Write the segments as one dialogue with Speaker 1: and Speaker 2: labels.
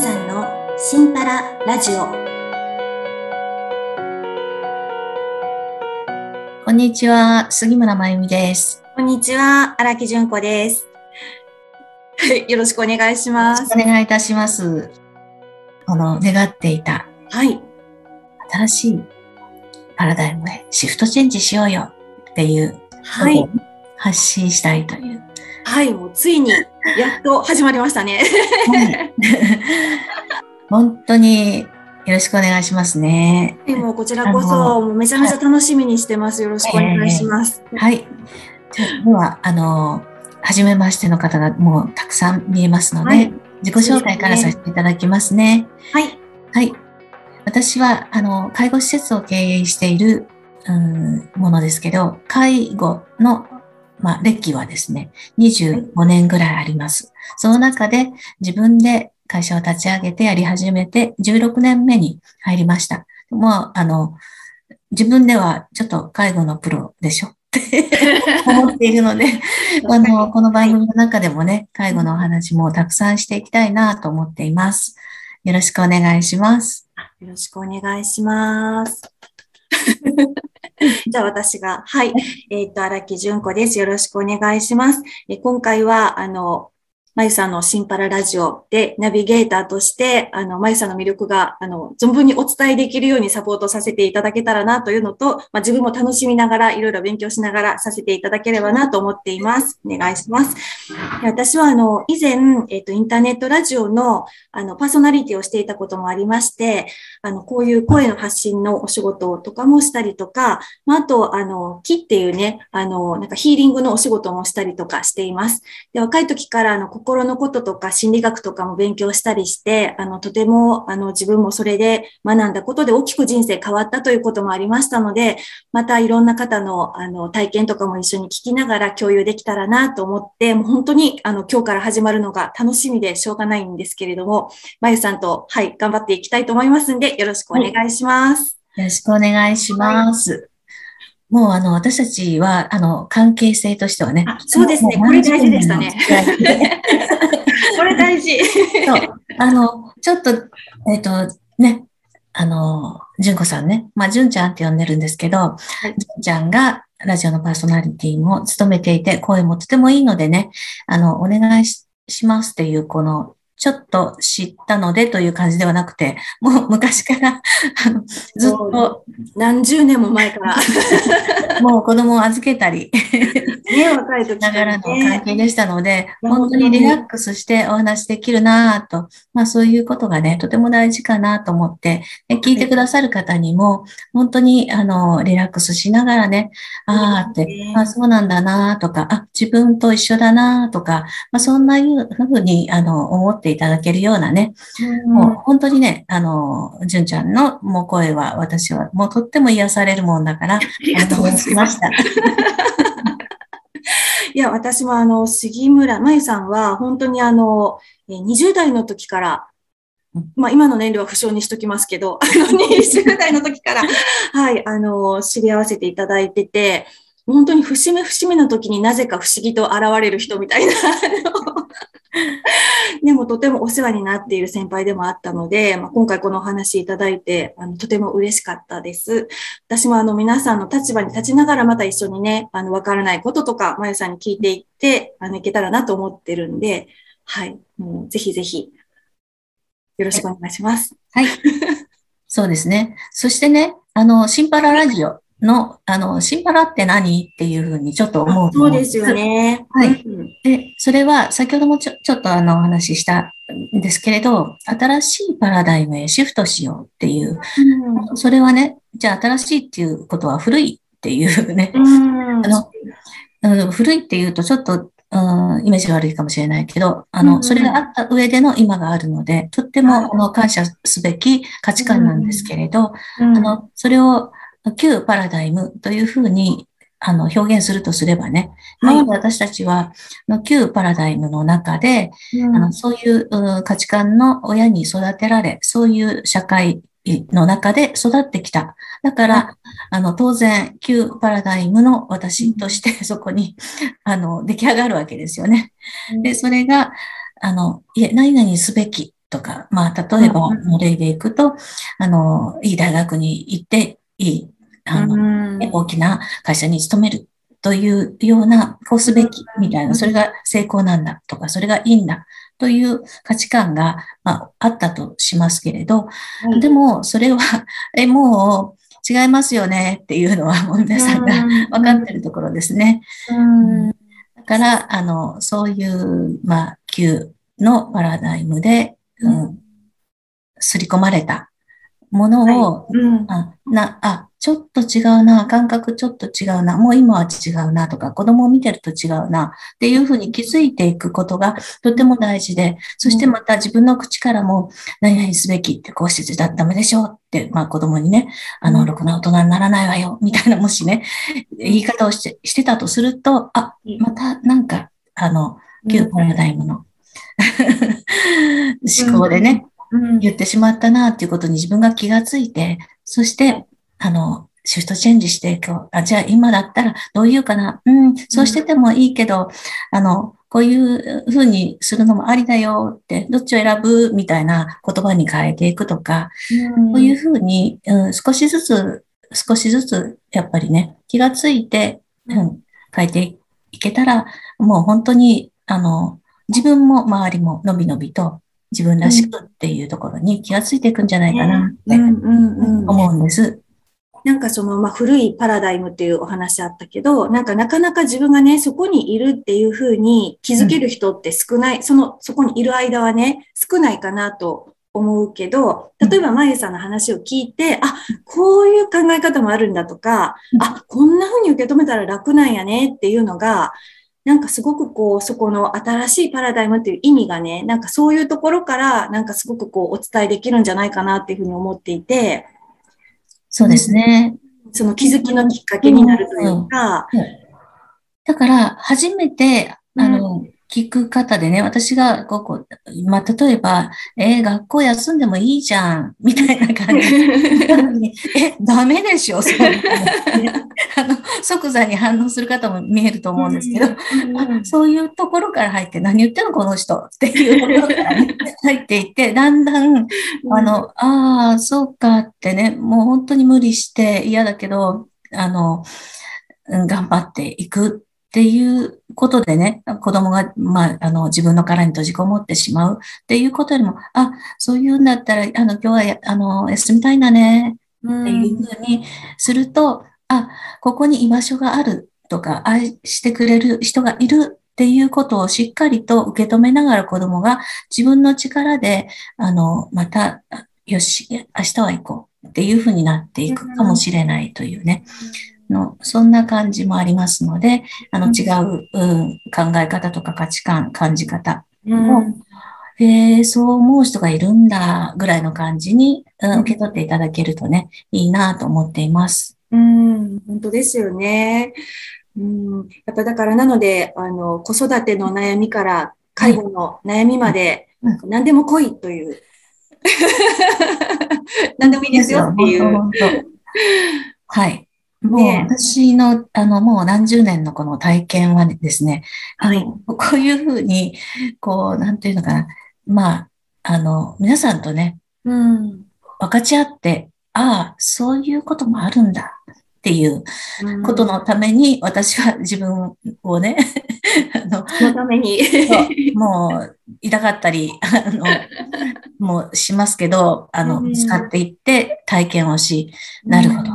Speaker 1: さんのシンパララジオ
Speaker 2: こんにちは、杉村真由美です。
Speaker 1: こんにちは荒木純子ですはい よろしくお願いします
Speaker 2: お願いいたします。この願っていた
Speaker 1: はい
Speaker 2: 新しいパラダイムへシフトチェンジしようよっていう
Speaker 1: はい
Speaker 2: 発信したいという。
Speaker 1: はいもうついにやっと始まりましたね
Speaker 2: はい本当によろしくお願いしますね。
Speaker 1: でもこちらこ
Speaker 2: あ
Speaker 1: そめちゃめちゃ楽しみにしてますよろしくお願いします、
Speaker 2: はい。じゃあでは、あの、初めましての方がもうたくさん見えますので、
Speaker 1: はい
Speaker 2: 自己紹介からさせていただきますね。
Speaker 1: はい
Speaker 2: はい。私は、あの、介護施設を経営している、うん、ものですけど、介護の、まあ、歴はですね、25年ぐらいあります。その中で自分で会社を立ち上げてやり始めて16年目に入りました。もう、あの、自分ではちょっと介護のプロでしょって 思っているので、あの、この番組の中でもね、介護のお話もたくさんしていきたいなと思っています。よろしくお願いします。
Speaker 1: よろしくお願いします。じゃあ私が、はい。えっ、と、荒木純子です。よろしくお願いします。え今回は、あの、まゆさんのシンパララジオでナビゲーターとして、あの、まゆさんの魅力が、あの、存分にお伝えできるようにサポートさせていただけたらなというのと、まあ、自分も楽しみながら、いろいろ勉強しながらさせていただければなと思っています。お願いします。私は、あの、以前、えっ、と、インターネットラジオの、あの、パーソナリティをしていたこともありまして、あの、こういう声の発信のお仕事とかもしたりとか、まあ、あと、あの、木っていうね、あの、なんかヒーリングのお仕事もしたりとかしています。で、若い時から、あの、心のこととか心理学とかも勉強したりして、あの、とても、あの、自分もそれで学んだことで大きく人生変わったということもありましたので、またいろんな方の、あの、体験とかも一緒に聞きながら共有できたらなと思って、もう本当に、あの、今日から始まるのが楽しみでしょうがないんですけれども、まゆさんと、はい、頑張っていきたいと思いますんで、よろしくお願いします。
Speaker 2: よろしくお願いします。もうあの、私たちは、あの、関係性としてはね
Speaker 1: あ。そうですねこれ大事でしたね これ大事。
Speaker 2: そう。あの、ちょっと、えっ、と、ね、あの、純子さんね。まあ、純ちゃんって呼んでるんですけど、
Speaker 1: い
Speaker 2: 純ちゃんがラジオのパーソナリティも務めていて、声もとてもいいのでね、あの、お願いししますっていう、この、ちょっと知ったのでという感じではなくて、もう昔から、ずっと、
Speaker 1: 何十年も前から、
Speaker 2: もう子供を預けたり、
Speaker 1: ね、若い時
Speaker 2: ながらの
Speaker 1: ね
Speaker 2: 関係でしたので、本当にリラックスしてお話できるなぁと、まあそういうことがね、とても大事かなと思って、で聞いてくださる方にも、本当にあの、リラックスしながらね、ああって
Speaker 1: ね、
Speaker 2: あそうなんだなとか、あ、自分と一緒だなとか、まあそんなふうに、あの、思っていただけるようなね、もう本当にね、あの、純ちゃんのもう声は私はもうとっても癒されるもんだから、あ
Speaker 1: りがとうございます
Speaker 2: した。
Speaker 1: いや、私もあの、杉村真由さんは、本当にあの、えー20代の時から
Speaker 2: うん、
Speaker 1: まあ今の年齢は不詳にしときますけど、あの 20代の時から、はい、あの、知り合わせていただいてて、本当に節目節目の時になぜか不思議と現れる人みたいな、でもとてもお世話になっている先輩でもあったので、まあ、今回このお話いただいて、あのとても嬉しかったです。私もあの皆さんの立場に立ちながらまた一緒にね、あのわからないこととか、まゆさんに聞いていって、あのいけたらなと思ってるんで、はい、もうぜひぜひ、よろしくお願いします。
Speaker 2: はい。そうですね。そしてね、あの、シンパララジオの、あの、シンパラって何っていうふうにちょっと思うと
Speaker 1: そ
Speaker 2: 思
Speaker 1: うですよ。ね。
Speaker 2: はい。
Speaker 1: うん。
Speaker 2: で、それは先ほどもちょちょっとあのお話ししたんですけれど、新しいパラダイムへシフトしようっていう、それはね、じゃあ新しいっていうことは古いっていうね、
Speaker 1: うん。
Speaker 2: あのうん古いっていうとちょっと、うん、イメージ悪いかもしれないけど、あの、
Speaker 1: うん。
Speaker 2: それがあった上での今があるので、とって
Speaker 1: はい。
Speaker 2: もあの感謝すべき価値観なんですけれど、
Speaker 1: うん。
Speaker 2: あの、それを旧パラダイムというふうにあの表現するとすればね、まで私たちは旧パラダイムの中で、
Speaker 1: うん。
Speaker 2: あのそういううん価値観の親に育てられ、そういう社会の中で育ってきた。だから、あの、当然、旧パラダイムの私としてそこに、あの、出来上がるわけですよね。で、それが、あの、いえ、何々すべきとか、まあ、例えばの例でいくと、あの、いい大学に行って、いい、あの、大きな会社に勤めるというような、こうすべきみたいな、それが成功なんだとか、それがいいんだという価値観が、まあ、あったとしますけれど、でも、それは、え、もう、違いますよねっていうのはもう皆さんが分かってるところですね。だから、あの、そういう、まあ、旧のパラダイムで、うん、刷り込まれたものを、はいうん、あなあちょっと違うな、感覚ちょっと違うな、もう今は違うなとか、子供を見てると違うなっていうふうに気づいていくことがとても大事で、そしてまた自分の口からも何々すべきってこうしてたらダメでしょうって、まあ子供にね、あの、ろくな大人にならないわよ、みたいなもしね、言い方をしてしてたとすると、あ、またなんか、あの、旧パラダイムの 思考でね、言ってしまったなっていうことに自分が気がついて、そして、あの、シフトチェンジして、あじゃあ今だったらどういうかな、うん、そうしててもいいけど、あの、こういうふうにするのもありだよって、どっちを選ぶみたいな言葉に変えていくとか、うん、こういうふうに、うん、少しずつ、少しずつ、やっぱりね、気がついて、うん、変えていけたら、もう本当に、あの、自分も周りものびのびと自分らしくっていうところに気がついていくんじゃないかなって思うんです。
Speaker 1: なんかその、まあ、古いパラダイムっていうお話あったけど、なんかなかなか自分がね、そこにいるっていうふうに気づける人って少ない、うん、その、そこにいる間はね、少ないかなと思うけど、例えば、まゆさんの話を聞いて、あ、こういう考え方もあるんだとか、あ、こんな風に受け止めたら楽なんやねっていうのが、なんかすごくこう、そこの新しいパラダイムっていう意味がね、なんかそういうところから、なんかすごくこう、お伝えできるんじゃないかなっていうふうに思っていて、
Speaker 2: そうですね。
Speaker 1: その気づきのきっかけになるというか。うんうん、
Speaker 2: だから、初めて、あの、聞く方でね、私が、ここ、まあ、例えば、えー、学校休んでもいいじゃん、みたいな感じ。え、ダメでしょ、そう、ね、あの、即座に反応する方も見えると思うんですけど、そういうところから入って、何言ってんの、この人っていうところから、ね、入っていって、だんだん、あの、ああ、そうかってね、もう本当に無理して嫌だけど、あの、頑張っていくっていうことでね、子供が、まあ、あの、自分の殻に閉じこもってしまう。っていうことよりも、あ、そういうんだったら、あの、今日はあの、休みたいんだね、っていうふうにすると、あ、ここに居場所がある。とか、愛してくれる人がいる。っていうことをしっかりと受け止めながら子供が自分の力で、あの、また、よし、明日は行こう。っていうふうになっていくかもしれないというね。の、そんな感じもありますので、あの違う、うん、考え方とか価値観、感じ方を、うん、えー、そう思う人がいるんだ、ぐらいの感じに、うん、受け取っていただけるとね、いいなと思っています。
Speaker 1: うん、本当ですよね。うん、やっぱだからなので、あの、子育ての悩みから介護の悩みまで、何でも来いという。何でもいいですよっていう。
Speaker 2: はい。もう私の、あの、もう何十年のこの体験はですね、はい、こういうふうに、こう、なんていうのかな、まあ、あの、皆さんとね、うん、分かち合って、ああ、そういうこともあるんだっていうことのために、私は自分をね、
Speaker 1: あの、のために。
Speaker 2: もう、痛かったり、あの、もうしますけど、あの、使っていって体験をし、なるほど。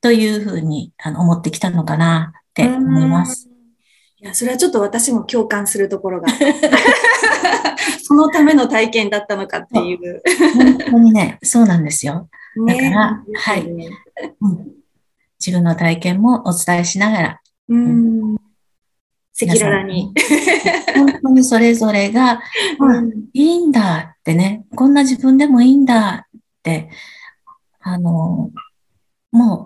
Speaker 2: というふうにあの思ってきたのかなって思います。
Speaker 1: いや、それはちょっと私も共感するところが。そのための体験だったのかっていう。
Speaker 2: 本当にね、そうなんですよ。だから、ね、はい、うん。自分の体験もお伝えしながら、うん、
Speaker 1: 赤裸々に。
Speaker 2: 本当にそれぞれが、うん、いいんだってね、こんな自分でもいいんだって、あの、もう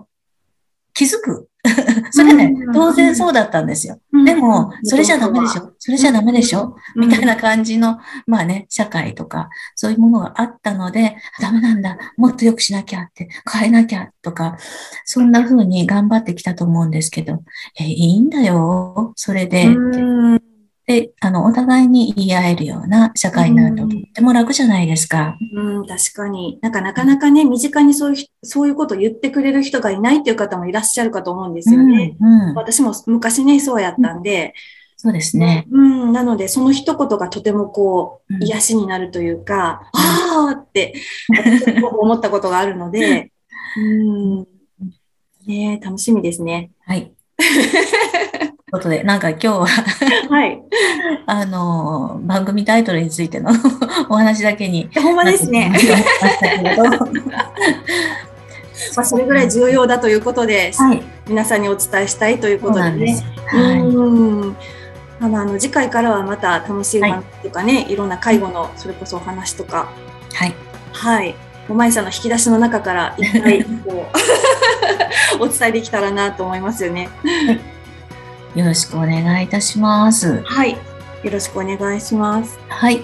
Speaker 2: 気づく。それね、当然そうだったんですよ。でも、それじゃダメでしょ。それじゃダメでしょ。みたいな感じの、まあね、社会とか、そういうものがあったので、ダメなんだ、もっと良くしなきゃって、変えなきゃとか、そんな風に頑張ってきたと思うんですけど、え、いいんだよ、それで。で、あの、お互いに言い合えるような社会になるととっても楽じゃないですか。
Speaker 1: うん、確かに。なんかなかなかね、身近にそういう、そういうことを言ってくれる人がいないっていう方もいらっしゃるかと思うんですよね。
Speaker 2: うん、うん、
Speaker 1: 私も昔ね、そうやったんで。
Speaker 2: そうですね。
Speaker 1: うん、なので、その一言がとてもこう、癒しになるというか、ああって、思ったことがあるので、うん、ね楽しみですね。
Speaker 2: はい。ことで、なんか今日は
Speaker 1: はい。
Speaker 2: あの、番組タイトルについての お話だけに。
Speaker 1: ほんまですね。まあ、それぐらい重要だということで、はい、皆さんにお伝えしたいということでね。はい、うん。あの、あの次回からはまた楽しい話とかね、はい、いろんな介護のそれこそお話とか。
Speaker 2: はい。
Speaker 1: はい。おまいさんの引き出しの中からいっぱいこうお伝えできたらなと思いますよね。
Speaker 2: はい、よろしくお願いいたします。
Speaker 1: はい。よろしくお願いします。
Speaker 2: はい。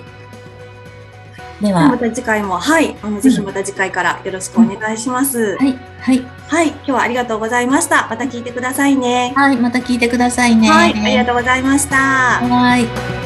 Speaker 2: では。
Speaker 1: また次回も、はい。あの、ぜひまた次回からよろしくお願いします。うん、
Speaker 2: はい。はい。
Speaker 1: はい。今日はありがとうございました。また聞いてくださいね。
Speaker 2: はい。また聞いてくださいね。
Speaker 1: はい。ありがとうございました。
Speaker 2: はい。